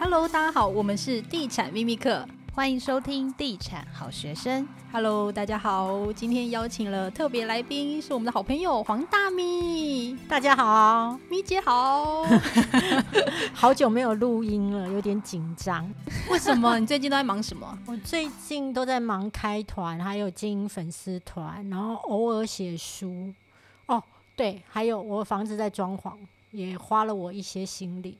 Hello，大家好，我们是地产秘密课，欢迎收听地产好学生。Hello，大家好，今天邀请了特别来宾，是我们的好朋友黄大咪。大家好，咪姐好，好久没有录音了，有点紧张。为什么？你最近都在忙什么？我最近都在忙开团，还有经营粉丝团，然后偶尔写书。哦，对，还有我房子在装潢，也花了我一些心力。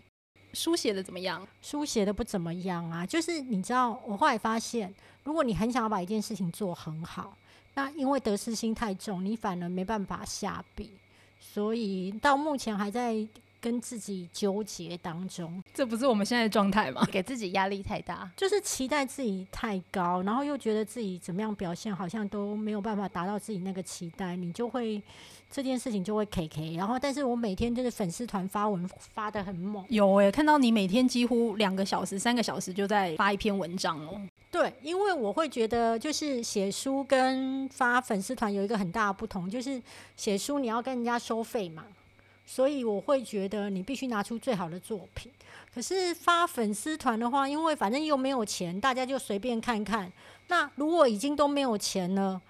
书写的怎么样？书写的不怎么样啊，就是你知道，我后来发现，如果你很想要把一件事情做很好，那因为得失心太重，你反而没办法下笔，所以到目前还在跟自己纠结当中。这不是我们现在的状态吗？给自己压力太大，就是期待自己太高，然后又觉得自己怎么样表现好像都没有办法达到自己那个期待，你就会。这件事情就会 K K，然后但是我每天就是粉丝团发文发的很猛，有诶、欸，看到你每天几乎两个小时、三个小时就在发一篇文章哦。对，因为我会觉得就是写书跟发粉丝团有一个很大的不同，就是写书你要跟人家收费嘛，所以我会觉得你必须拿出最好的作品。可是发粉丝团的话，因为反正又没有钱，大家就随便看看。那如果已经都没有钱了，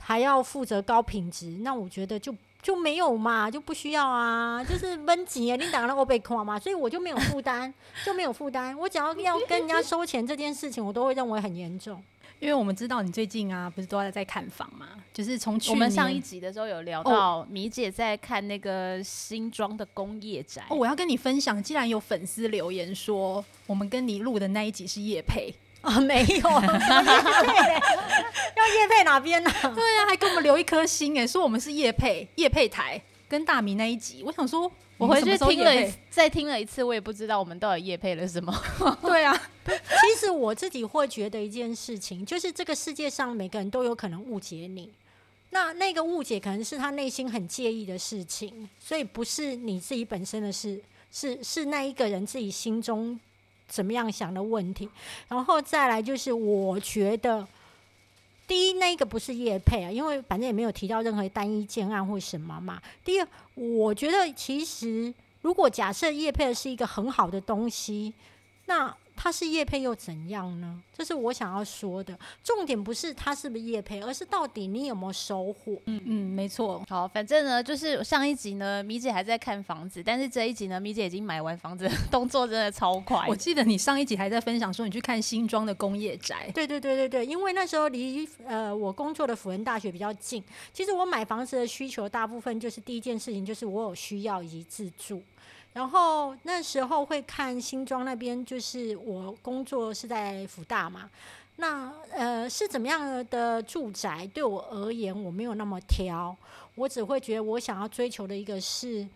还要负责高品质，那我觉得就就没有嘛，就不需要啊，就是闷紧啊，你打了我被夸嘛，所以我就没有负担，就没有负担。我只要要跟人家收钱这件事情，我都会认为很严重。因为我们知道你最近啊，不是都在在看房嘛，就是从我们上一集的时候有聊到米姐在看那个新庄的工业宅。哦，我要跟你分享，既然有粉丝留言说我们跟你录的那一集是叶配。啊，没有 要叶配哪边呢？对啊，还给我们留一颗心哎，说我们是叶配叶配台，跟大米那一集，我想说，我回去听了，再听了一次，我也不知道我们到底夜配了什么。对啊，其实我自己会觉得一件事情，就是这个世界上每个人都有可能误解你，那那个误解可能是他内心很介意的事情，所以不是你自己本身的事，是是那一个人自己心中。怎么样想的问题，然后再来就是，我觉得第一那个不是叶配啊，因为反正也没有提到任何单一建案或什么嘛。第二，我觉得其实如果假设叶配是一个很好的东西，那。他是叶配又怎样呢？这是我想要说的重点，不是他是不是叶配，而是到底你有没有收获。嗯嗯，没错。好，反正呢，就是上一集呢，米姐还在看房子，但是这一集呢，米姐已经买完房子，动作真的超快。我记得你上一集还在分享说你去看新庄的工业宅。对对对对对，因为那时候离呃我工作的辅仁大学比较近。其实我买房子的需求大部分就是第一件事情就是我有需要以及自住。然后那时候会看新庄那边，就是我工作是在福大嘛，那呃是怎么样的住宅？对我而言，我没有那么挑，我只会觉得我想要追求的一个是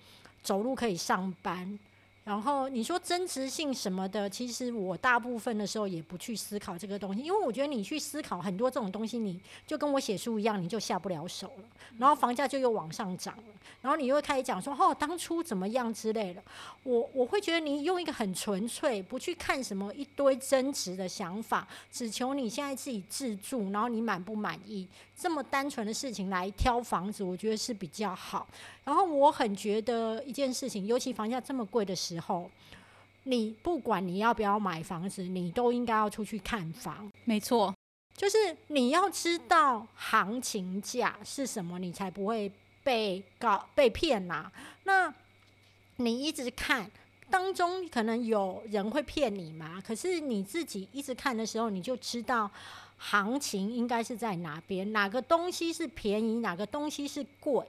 走路可以上班。然后你说增值性什么的，其实我大部分的时候也不去思考这个东西，因为我觉得你去思考很多这种东西，你就跟我写书一样，你就下不了手了。然后房价就又往上涨了，然后你又开始讲说哦，当初怎么样之类的。我我会觉得你用一个很纯粹，不去看什么一堆增值的想法，只求你现在自己自住，然后你满不满意，这么单纯的事情来挑房子，我觉得是比较好。然后我很觉得一件事情，尤其房价这么贵的时候，你不管你要不要买房子，你都应该要出去看房。没错，就是你要知道行情价是什么，你才不会被搞被骗呐、啊。那你一直看当中，可能有人会骗你嘛？可是你自己一直看的时候，你就知道行情应该是在哪边，哪个东西是便宜，哪个东西是贵。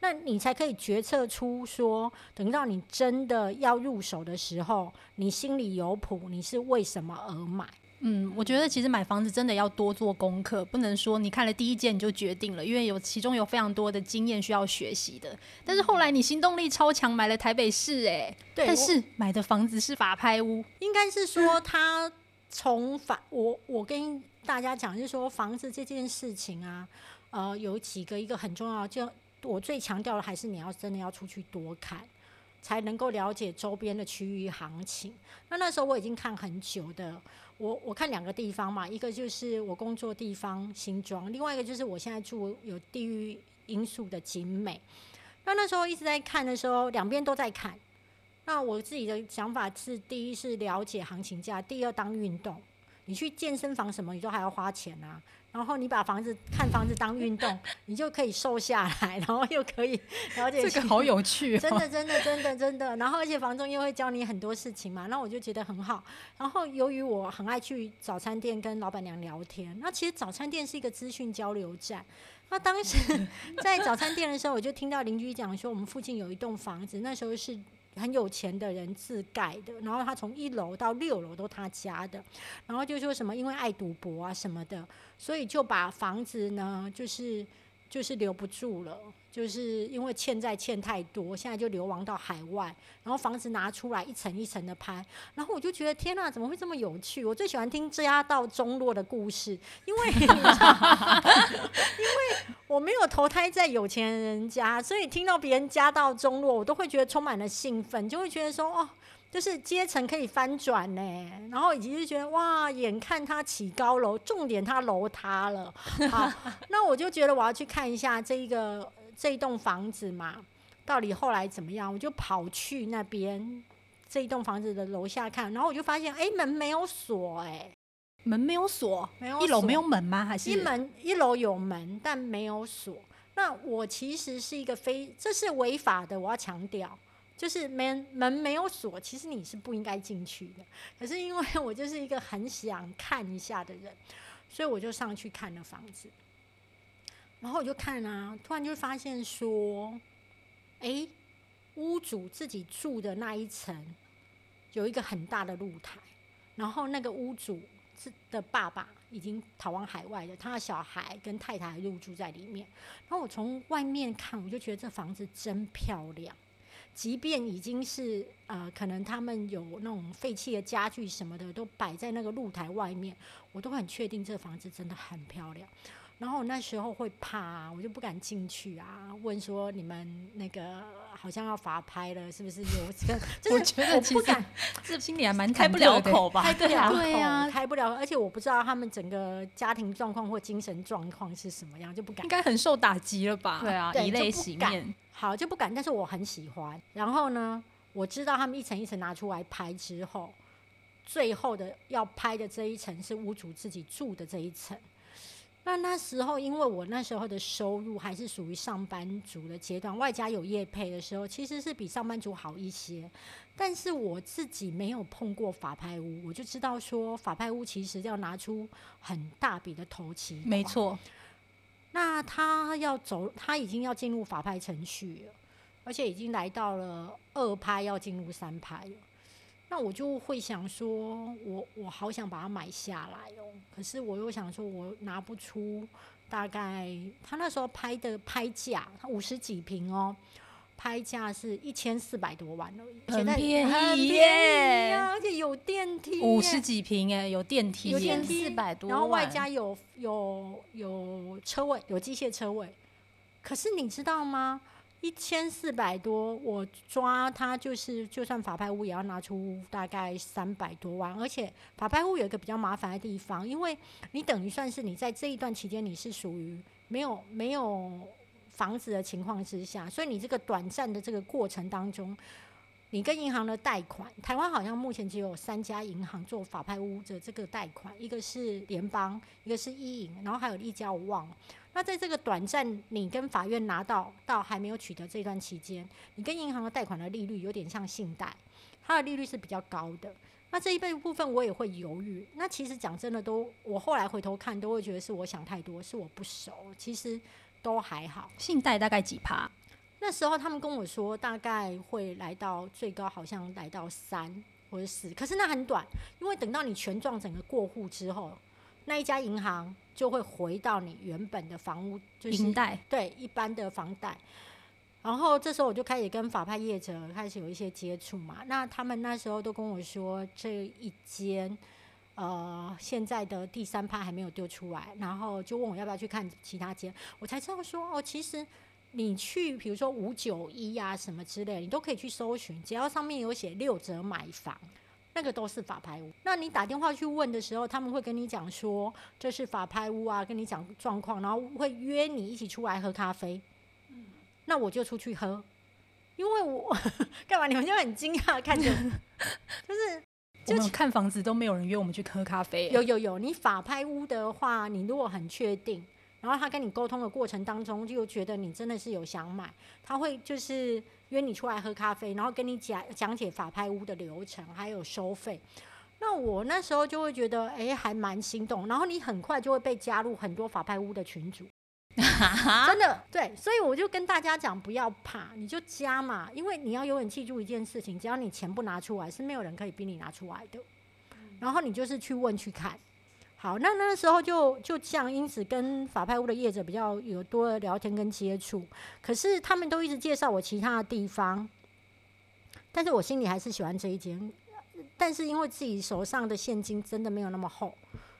那你才可以决策出说，等到你真的要入手的时候，你心里有谱，你是为什么而买？嗯，我觉得其实买房子真的要多做功课，不能说你看了第一件你就决定了，因为有其中有非常多的经验需要学习的。但是后来你行动力超强，买了台北市，哎，对，但是买的房子是法拍屋，应该是说他从法，我我跟大家讲，就是说房子这件事情啊，呃，有几个一个很重要就。我最强调的还是你要真的要出去多看，才能够了解周边的区域行情。那那时候我已经看很久的，我我看两个地方嘛，一个就是我工作地方新庄，另外一个就是我现在住有地域因素的景美。那那时候一直在看的时候，两边都在看，那我自己的想法是：第一是了解行情价，第二当运动。你去健身房什么，你都还要花钱啊。然后你把房子看房子当运动，你就可以瘦下来，然后又可以了解。这个好有趣哦，真的真的真的真的。然后而且房东又会教你很多事情嘛，那我就觉得很好。然后由于我很爱去早餐店跟老板娘聊天，那其实早餐店是一个资讯交流站。那当时 在早餐店的时候，我就听到邻居讲说，我们附近有一栋房子，那时候是。很有钱的人自盖的，然后他从一楼到六楼都他家的，然后就说什么因为爱赌博啊什么的，所以就把房子呢就是就是留不住了。就是因为欠债欠太多，现在就流亡到海外，然后房子拿出来一层一层的拍，然后我就觉得天哪，怎么会这么有趣？我最喜欢听家道中落的故事，因为 因为我没有投胎在有钱人家，所以听到别人家道中落，我都会觉得充满了兴奋，就会觉得说哦，就是阶层可以翻转呢，然后以及就觉得哇，眼看他起高楼，重点他楼塌了，好，那我就觉得我要去看一下这一个。这一栋房子嘛，到底后来怎么样？我就跑去那边这一栋房子的楼下看，然后我就发现，哎，门没有锁，哎，门没有锁，没有，一楼没有门吗？还是一门一楼有门，但没有锁。那我其实是一个非，这是违法的，我要强调，就是门门没有锁，其实你是不应该进去的。可是因为我就是一个很想看一下的人，所以我就上去看了房子。然后我就看啊，突然就发现说，哎，屋主自己住的那一层有一个很大的露台，然后那个屋主是的爸爸已经逃往海外了，他的小孩跟太太入住在里面。然后我从外面看，我就觉得这房子真漂亮，即便已经是呃，可能他们有那种废弃的家具什么的都摆在那个露台外面，我都很确定这房子真的很漂亮。然后我那时候会怕，我就不敢进去啊。问说你们那个好像要罚拍了，是不是有这个？就是、我觉得我不敢，这心里还蛮开不了口吧？开不了口，对呀，开不了。而且我不知道他们整个家庭状况或精神状况是什么样，就不敢。应该很受打击了吧？对啊，以泪洗面。好，就不敢。但是我很喜欢。然后呢，我知道他们一层一层拿出来拍之后，最后的要拍的这一层是屋主自己住的这一层。那那时候，因为我那时候的收入还是属于上班族的阶段，外加有业配的时候，其实是比上班族好一些。但是我自己没有碰过法拍屋，我就知道说法拍屋其实要拿出很大笔的头期。没错。那他要走，他已经要进入法拍程序了，而且已经来到了二拍，要进入三拍了。那我就会想说，我我好想把它买下来哦，可是我又想说，我拿不出大概他那时候拍的拍价，他五十几平哦，拍价是一千四百多万而已，很便宜耶，而且有电梯，五十几平哎，有电梯，有电梯四百多，然后外加有有有车位，有机械车位，可是你知道吗？一千四百多，我抓他就是，就算法拍屋也要拿出大概三百多万，而且法拍屋有一个比较麻烦的地方，因为你等于算是你在这一段期间你是属于没有没有房子的情况之下，所以你这个短暂的这个过程当中，你跟银行的贷款，台湾好像目前只有三家银行做法拍屋的这个贷款，一个是联邦，一个是一银，然后还有一家我忘了。那在这个短暂，你跟法院拿到到还没有取得这段期间，你跟银行的贷款的利率有点像信贷，它的利率是比较高的。那这一辈部分我也会犹豫。那其实讲真的都，都我后来回头看都会觉得是我想太多，是我不熟。其实都还好。信贷大概几趴？那时候他们跟我说大概会来到最高，好像来到三或者四，可是那很短，因为等到你权状整个过户之后，那一家银行。就会回到你原本的房屋，就是银贷，对一般的房贷。然后这时候我就开始跟法拍业者开始有一些接触嘛。那他们那时候都跟我说，这一间呃现在的第三拍还没有丢出来，然后就问我要不要去看其他间。我才知道说哦，其实你去比如说五九一啊什么之类，你都可以去搜寻，只要上面有写六折买房。那个都是法拍屋。那你打电话去问的时候，他们会跟你讲说这是法拍屋啊，跟你讲状况，然后会约你一起出来喝咖啡。那我就出去喝，因为我 干嘛？你们就很惊讶看着，就是我们看房子都没有人约我们去喝咖啡。有有有，你法拍屋的话，你如果很确定，然后他跟你沟通的过程当中，就觉得你真的是有想买，他会就是约你出来喝咖啡，然后跟你讲讲解法拍屋的流程还有收费。那我那时候就会觉得，哎，还蛮心动。然后你很快就会被加入很多法拍屋的群组。真的对，所以我就跟大家讲，不要怕，你就加嘛，因为你要永远记住一件事情，只要你钱不拿出来，是没有人可以逼你拿出来的。然后你就是去问去看，好，那那个时候就就这样，因此跟法拍屋的业者比较有多的聊天跟接触，可是他们都一直介绍我其他的地方，但是我心里还是喜欢这一间，但是因为自己手上的现金真的没有那么厚。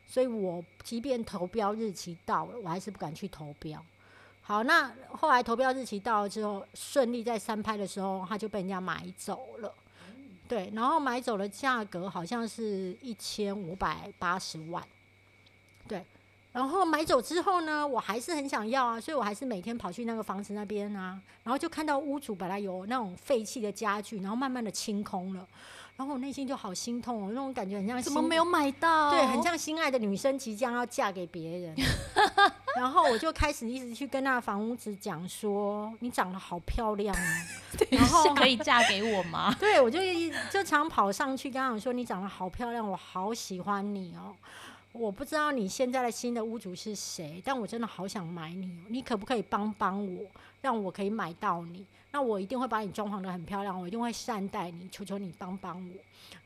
所以我即便投标日期到了，我还是不敢去投标。好，那后来投标日期到了之后，顺利在三拍的时候，他就被人家买走了。对，然后买走的价格好像是一千五百八十万。对，然后买走之后呢，我还是很想要啊，所以我还是每天跑去那个房子那边啊，然后就看到屋主本来有那种废弃的家具，然后慢慢的清空了。然后我内心就好心痛哦，那种感觉很像怎么没有买到？对，很像心爱的女生即将要嫁给别人。然后我就开始一直去跟那个房屋子讲说：“你长得好漂亮啊，然后可以嫁给我吗？” 对，我就就常跑上去跟他们说：“你长得好漂亮，我好喜欢你哦。我不知道你现在的新的屋主是谁，但我真的好想买你，你可不可以帮帮我，让我可以买到你？”那我一定会把你装潢的很漂亮，我一定会善待你，求求你帮帮我。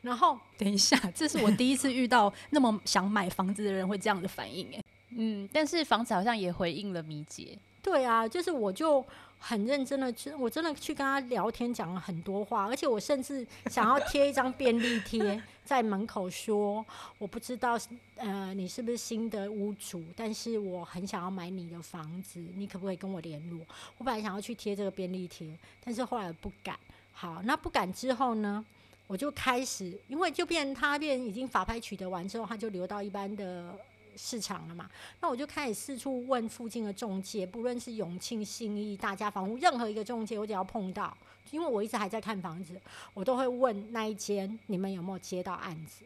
然后 等一下，这是我第一次遇到那么想买房子的人会这样的反应哎。嗯，但是房子好像也回应了米姐。对啊，就是我就很认真的去，我真的去跟他聊天，讲了很多话，而且我甚至想要贴一张便利贴在门口说，我不知道呃你是不是新的屋主，但是我很想要买你的房子，你可不可以跟我联络？我本来想要去贴这个便利贴，但是后来不敢。好，那不敢之后呢，我就开始，因为就变他变已经法拍取得完之后，他就留到一般的。市场了嘛？那我就开始四处问附近的中介，不论是永庆、信义、大家房屋，任何一个中介，我只要碰到，因为我一直还在看房子，我都会问那一间你们有没有接到案子？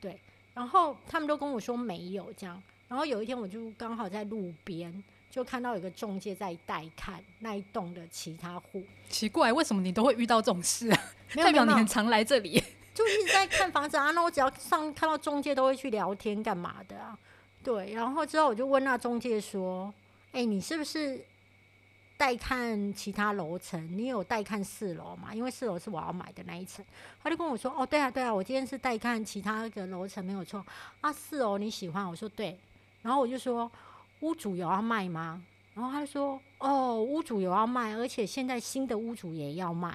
对，然后他们都跟我说没有这样。然后有一天我就刚好在路边就看到有个中介在带看那一栋的其他户。奇怪，为什么你都会遇到这种事啊？代表你很常来这里，就一直在看房子啊。那我只要上看到中介，都会去聊天干嘛的啊？对，然后之后我就问那中介说：“哎，你是不是带看其他楼层？你有带看四楼吗？因为四楼是我要买的那一层。”他就跟我说：“哦，对啊，对啊，我今天是带看其他的楼层，没有错。啊，四楼你喜欢？”我说：“对。”然后我就说：“屋主有要卖吗？”然后他就说：“哦，屋主有要卖，而且现在新的屋主也要卖。”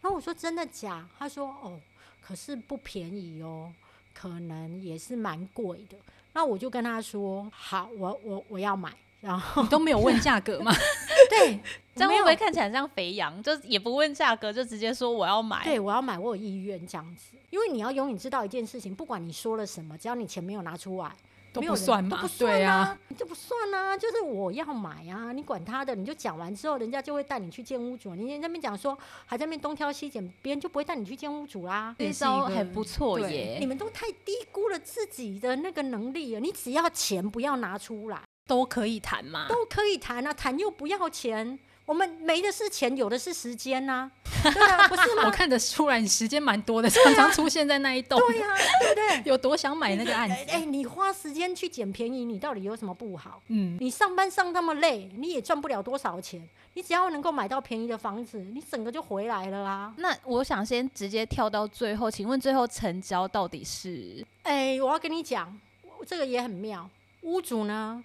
然后我说：“真的假？”他说：“哦，可是不便宜哦，可能也是蛮贵的。”那我就跟他说：“好，我我我要买。”然后你都没有问价格吗？对，这样会不会看起来像肥羊？就也不问价格，就直接说我要买。对，我要买，我有意愿这样子。因为你要永远知道一件事情，不管你说了什么，只要你钱没有拿出来。都不算嘛，都不算啊，对啊，你就不算啊，就是我要买啊，你管他的，你就讲完之后，人家就会带你去见屋主。你那边讲说，还在那边东挑西拣，别人就不会带你去见屋主啦。这招很不错耶，你们都太低估了自己的那个能力了。你只要钱不要拿出来，都可以谈嘛，都可以谈啊，谈又不要钱。我们没的是钱，有的是时间呐、啊，对啊，不是吗？我看得出来，你时间蛮多的，常常出现在那一栋，对呀、啊，对不对？有多想买那个案子？哎，你花时间去捡便宜，你到底有什么不好？嗯，你上班上那么累，你也赚不了多少钱。你只要能够买到便宜的房子，你整个就回来了啊。那我想先直接跳到最后，请问最后成交到底是？哎，我要跟你讲，这个也很妙。屋主呢，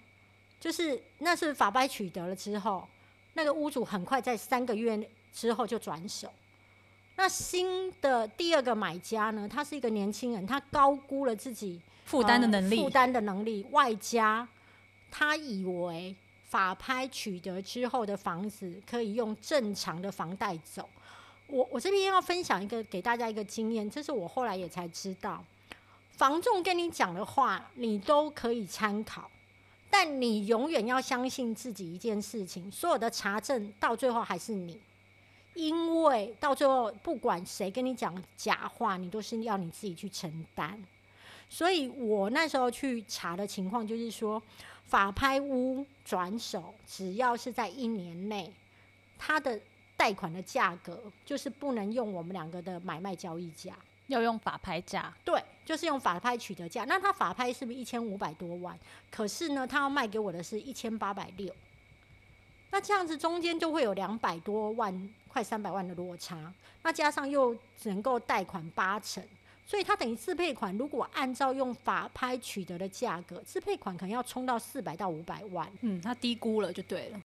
就是那是法拍取得了之后。那个屋主很快在三个月之后就转手。那新的第二个买家呢？他是一个年轻人，他高估了自己负担的能力，负担的能力，外加他以为法拍取得之后的房子可以用正常的房贷走。我我这边要分享一个给大家一个经验，这是我后来也才知道，房仲跟你讲的话，你都可以参考。但你永远要相信自己一件事情，所有的查证到最后还是你，因为到最后不管谁跟你讲假话，你都是要你自己去承担。所以我那时候去查的情况就是说，法拍屋转手只要是在一年内，他的贷款的价格就是不能用我们两个的买卖交易价，要用法拍价。对，就是用法拍取得价。那他法拍是不是一千五百多万？可是呢，他要卖给我的是一千八百六。那这样子中间就会有两百多万，快三百万的落差。那加上又只能够贷款八成。所以他等于自配款，如果按照用法拍取得的价格，自配款可能要冲到四百到五百万。嗯，他低估了就对了。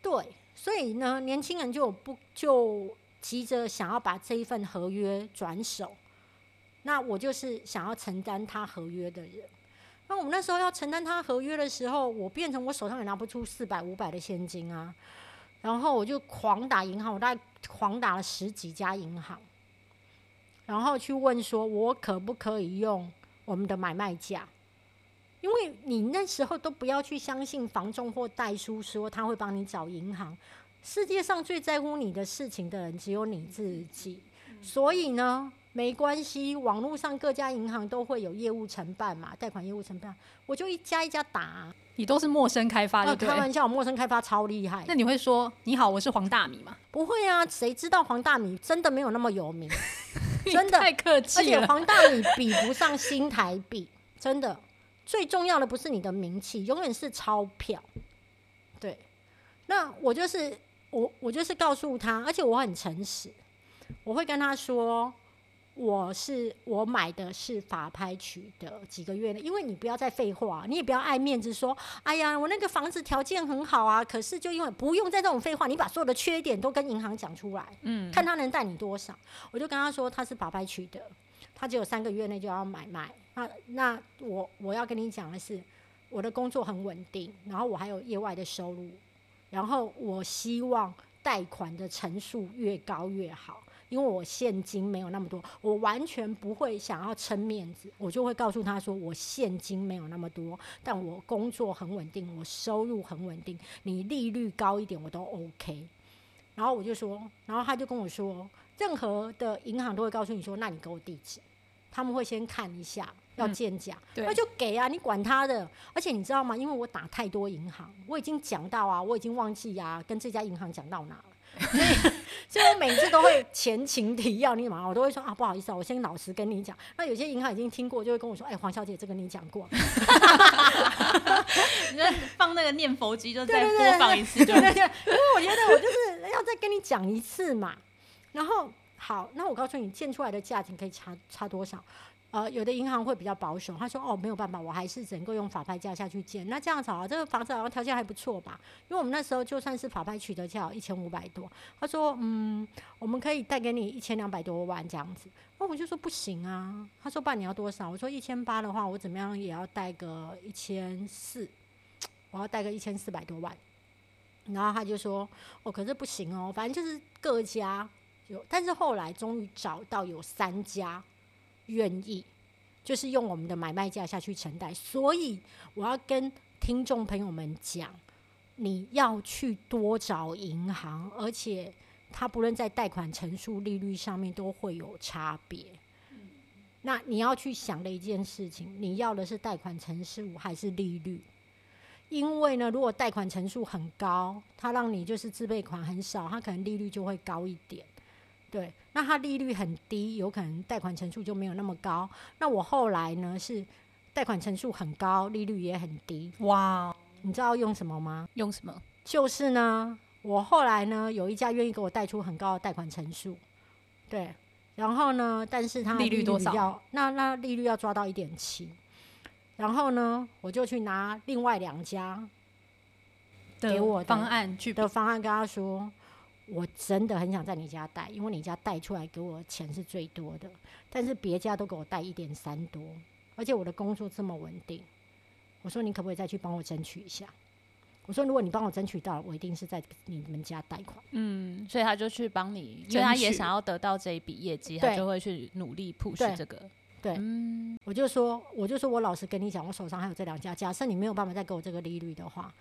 对，所以呢，年轻人就不就急着想要把这一份合约转手。那我就是想要承担他合约的人。那我们那时候要承担他合约的时候，我变成我手上也拿不出四百五百的现金啊。然后我就狂打银行，我大概狂打了十几家银行。然后去问说，我可不可以用我们的买卖价？因为你那时候都不要去相信房仲或代书说他会帮你找银行。世界上最在乎你的事情的人只有你自己。所以呢，没关系，网络上各家银行都会有业务承办嘛，贷款业务承办，我就一家一家打。你都是陌生开发的，开玩笑，我陌生开发超厉害。那你会说你好，我是黄大米吗？不会啊，谁知道黄大米真的没有那么有名，真的太客气了。而且黄大米比不上新台币，真的。最重要的不是你的名气，永远是钞票。对，那我就是我，我就是告诉他，而且我很诚实，我会跟他说。我是我买的是法拍取的几个月呢，因为你不要再废话，你也不要爱面子说，哎呀，我那个房子条件很好啊，可是就因为不用再这种废话，你把所有的缺点都跟银行讲出来，嗯，看他能贷你多少。我就跟他说他是法拍取的，他只有三个月内就要买卖。那那我我要跟你讲的是，我的工作很稳定，然后我还有业外的收入，然后我希望贷款的成数越高越好。因为我现金没有那么多，我完全不会想要撑面子，我就会告诉他说，我现金没有那么多，但我工作很稳定，我收入很稳定，你利率高一点我都 OK。然后我就说，然后他就跟我说，任何的银行都会告诉你说，那你给我地址，他们会先看一下，要鉴价，嗯，那就给啊，你管他的。而且你知道吗？因为我打太多银行，我已经讲到啊，我已经忘记啊，跟这家银行讲到哪了。所以，所以我每次都会前情提要，你嘛，我都会说啊，不好意思啊，我先老实跟你讲。那有些银行已经听过，就会跟我说，哎，黄小姐，这个你讲过。你就放那个念佛机，就再播放一次，对对对，对，因为我觉得我就是要再跟你讲一次嘛。然后，好，那我告诉你，建出来的价钱可以差差多少？呃，有的银行会比较保守，他说哦，没有办法，我还是只能够用法拍价下去建。那这样子啊，这个房子好像条件还不错吧？因为我们那时候就算是法拍取得价一千五百多，他说嗯，我们可以贷给你一千两百多万这样子。那我就说不行啊，他说不然你要多少？我说一千八的话，我怎么样也要贷个一千四，我要贷个一千四百多万。然后他就说哦，可是不行哦，反正就是各家有，但是后来终于找到有三家。愿意，就是用我们的买卖价下去承担，所以我要跟听众朋友们讲，你要去多找银行，而且它不论在贷款成数、利率上面都会有差别。那你要去想的一件事情，你要的是贷款成数还是利率？因为呢，如果贷款成数很高，它让你就是自备款很少，它可能利率就会高一点。对，那它利率很低，有可能贷款成数就没有那么高。那我后来呢是贷款成数很高，利率也很低。哇，你知道用什么吗？用什么？就是呢，我后来呢有一家愿意给我贷出很高的贷款成数，对，然后呢，但是它利率多少？那那利率要抓到一点七，然后呢，我就去拿另外两家给我的方案去的方案跟他说。我真的很想在你家贷，因为你家贷出来给我钱是最多的，但是别家都给我贷一点三多，而且我的工作这么稳定。我说你可不可以再去帮我争取一下？我说如果你帮我争取到了，我一定是在你们家贷款。嗯，所以他就去帮你，因为他也想要得到这一笔业绩，他就会去努力 push 这个。对，嗯，我就说，我就说我老实跟你讲，我手上还有这两家，假设你没有办法再给我这个利率的话，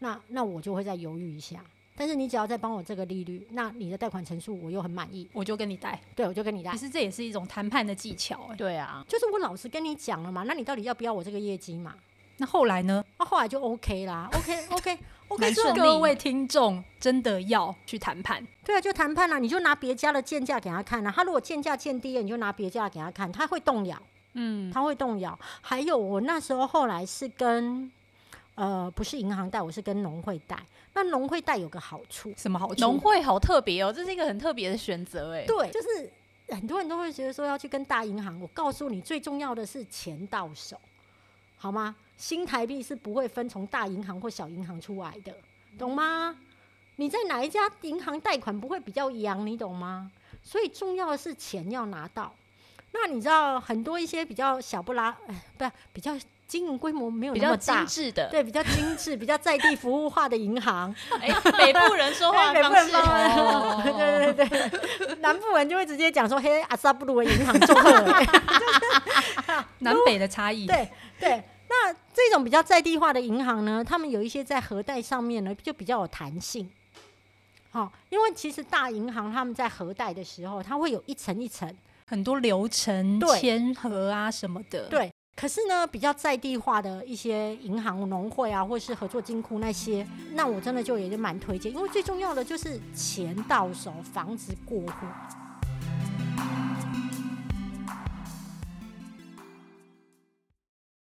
那那我就会再犹豫一下。但是你只要再帮我这个利率，那你的贷款成数我又很满意，我就跟你贷。对，我就跟你贷。其实这也是一种谈判的技巧，欸。对啊，就是我老实跟你讲了嘛，那你到底要不要我这个业绩嘛？那后来呢？那、啊、后来就 OK 啦，OK OK OK。所以各位听众真的要去谈判。对啊，就谈判啦，你就拿别家的贱价给他看啊。他如果贱价鉴低了，你就拿别家给他看，他会动摇。嗯，他会动摇。还有我那时候后来是跟呃不是银行贷，我是跟农会贷。那农会贷有个好处，什么好处？农会好特别哦，这是一个很特别的选择哎。对，就是很多人都会觉得说要去跟大银行，我告诉你，最重要的是钱到手，好吗？新台币是不会分从大银行或小银行出来的，懂吗？你在哪一家银行贷款不会比较洋，你懂吗？所以重要的是钱要拿到。那你知道很多一些比较小不拉，哎，不是比较经营规模没有那么大，精致的，对，比较精致、比较在地服务化的银行。哎，北部人说话 方式，哦、对对对，南部人就会直接讲说：“嘿，阿萨布鲁的银行做客。”南北的差异，对对。那这种比较在地化的银行呢，他们有一些在核贷上面呢，就比较有弹性。好、哦，因为其实大银行他们在核贷的时候，它会有一层一层很多流程签核啊什么的。对，可是呢，比较在地化的一些银行、农会啊，或是合作金库那些，那我真的就也就蛮推荐，因为最重要的就是钱到手，房子过户。